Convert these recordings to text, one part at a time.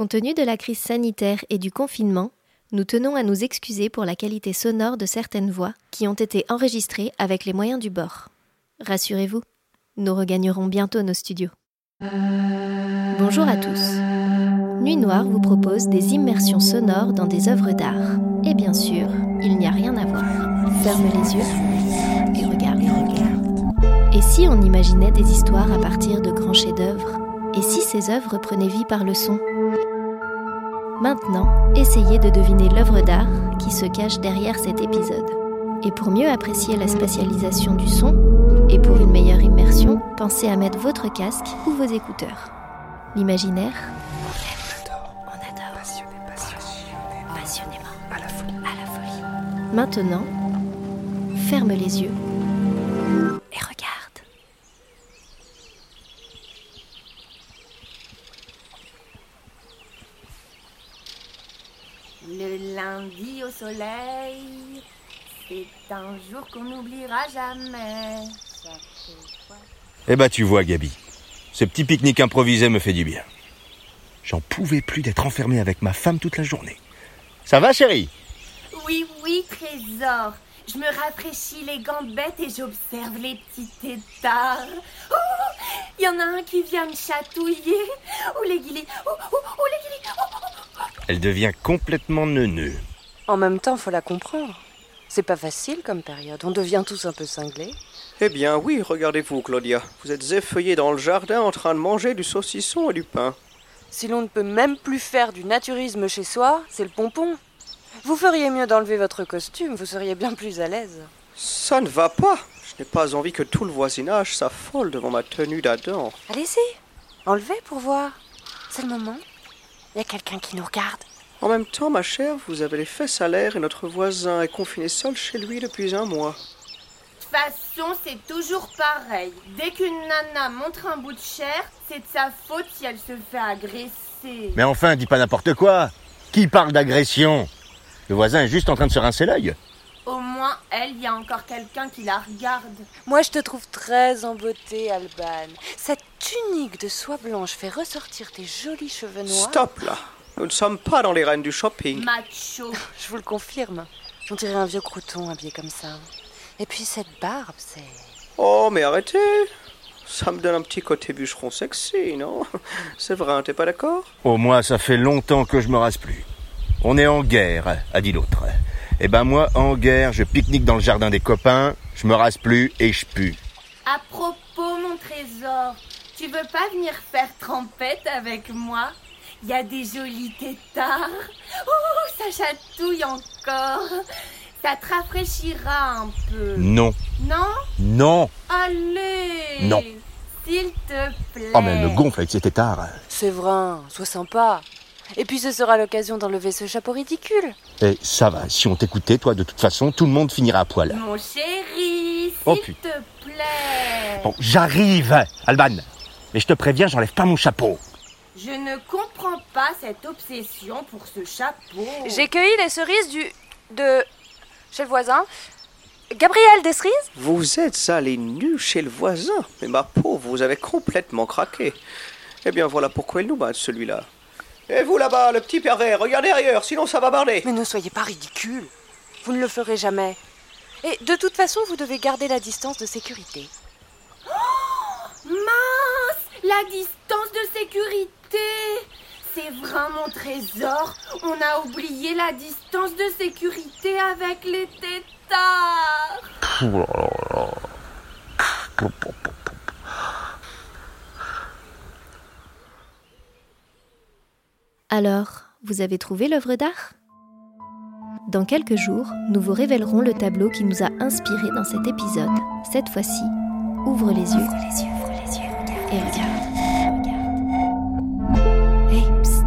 Compte tenu de la crise sanitaire et du confinement, nous tenons à nous excuser pour la qualité sonore de certaines voix qui ont été enregistrées avec les moyens du bord. Rassurez-vous, nous regagnerons bientôt nos studios. Bonjour à tous. Nuit Noire vous propose des immersions sonores dans des œuvres d'art. Et bien sûr, il n'y a rien à voir. Ferme les yeux et regarde. Et si on imaginait des histoires à partir de grands chefs-d'œuvre? Et si ces œuvres prenaient vie par le son? Maintenant, essayez de deviner l'œuvre d'art qui se cache derrière cet épisode. Et pour mieux apprécier la spatialisation du son, et pour une meilleure immersion, pensez à mettre votre casque ou vos écouteurs. L'imaginaire, on adore. Passionnément. À la folie. À la folie. Maintenant, ferme les yeux et regarde. Le lundi au soleil, c'est un jour qu'on n'oubliera jamais. Eh bah tu vois Gabi, ce petit pique-nique improvisé me fait du bien. J'en pouvais plus d'être enfermé avec ma femme toute la journée. Ça va chérie? Oui, oui, trésor. Je me rafraîchis les gambettes et j'observe les petits tétards. Oh, il y en a un qui vient me chatouiller. Ou les guilis. Oh, oh, oh, les guilis. Oh, oh, oh. Elle devient complètement neuneux. En même temps, faut la comprendre. C'est pas facile comme période. On devient tous un peu cinglés. Eh bien oui, regardez-vous, Claudia. Vous êtes effeuillée dans le jardin en train de manger du saucisson et du pain. Si l'on ne peut même plus faire du naturisme chez soi, c'est le pompon. Vous feriez mieux d'enlever votre costume, vous seriez bien plus à l'aise. Ça ne va pas. Je n'ai pas envie que tout le voisinage s'affole devant ma tenue d'Adam. Allez-y, enlevez pour voir. C'est le moment. Il y a quelqu'un qui nous regarde. En même temps, ma chère, vous avez les fesses à l'air et notre voisin est confiné seul chez lui depuis un mois. De toute façon, c'est toujours pareil. Dès qu'une nana montre un bout de chair, c'est de sa faute si elle se fait agresser. Mais enfin, dis pas n'importe quoi. Qui parle d'agression? Le voisin est juste en train de se rincer l'œil. Au moins, elle, il y a encore quelqu'un qui la regarde. Moi, je te trouve très en beauté, Alban. Cette tunique de soie blanche fait ressortir tes jolis cheveux noirs. Stop là. Nous ne sommes pas dans les reines du shopping. Macho. Je vous le confirme. On dirait un vieux crouton habillé comme ça. Et puis cette barbe, c'est... Oh, mais arrêtez. Ça me donne un petit côté bûcheron sexy, non? C'est vrai, t'es pas d'accord? Au moins, ça fait longtemps que je me rase plus. On est en guerre, a dit l'autre. Eh ben moi, en guerre, je pique-nique dans le jardin des copains, je me rase plus et je pue. À propos, mon trésor, tu veux pas venir faire trempette avec moi? Il y a des jolis tétards. Oh, ça chatouille encore. Ça te rafraîchira un peu. Non, Non? Non Allez Non. S'il te plaît. Oh mais elle me gonfle avec cet étard. C'est vrai, sois sympa. Et puis ce sera l'occasion d'enlever ce chapeau ridicule. Et ça va, si on t'écoutait, toi, de toute façon, tout le monde finira à poil. Mon chéri, s'il Oh, putain. te plaît. Bon, j'arrive, Alban. Mais je te préviens, j'enlève pas mon chapeau. Je ne comprends pas cette obsession pour ce chapeau. J'ai cueilli les cerises du... de... chez le voisin. Gabriel des cerises? Vous êtes allé nu chez le voisin. Mais ma pauvre, vous avez complètement craqué. Eh bien, voilà pourquoi il nous bat, celui-là. Et vous là-bas, le petit pervers, regardez ailleurs, sinon ça va barder. Mais ne soyez pas ridicule. Vous ne le ferez jamais. Et de toute façon, vous devez garder la distance de sécurité. Mince La distance de sécurité C'est vrai mon trésor On a oublié la distance de sécurité avec les tétards Alors, vous avez trouvé l'œuvre d'art? Dans quelques jours, nous vous révélerons le tableau qui nous a inspiré dans cet épisode. Cette fois-ci, ouvre les yeux. Et regarde. Hey, psst.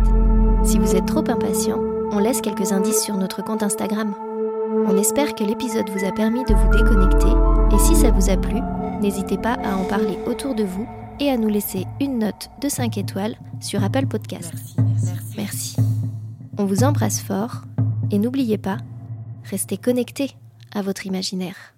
Si vous êtes trop impatient, on laisse quelques indices sur notre compte Instagram. On espère que l'épisode vous a permis de vous déconnecter et si ça vous a plu, n'hésitez pas à en parler autour de vous et à nous laisser une note de 5 étoiles sur Apple Podcast. Merci. On vous embrasse fort et n'oubliez pas, restez connectés à votre imaginaire.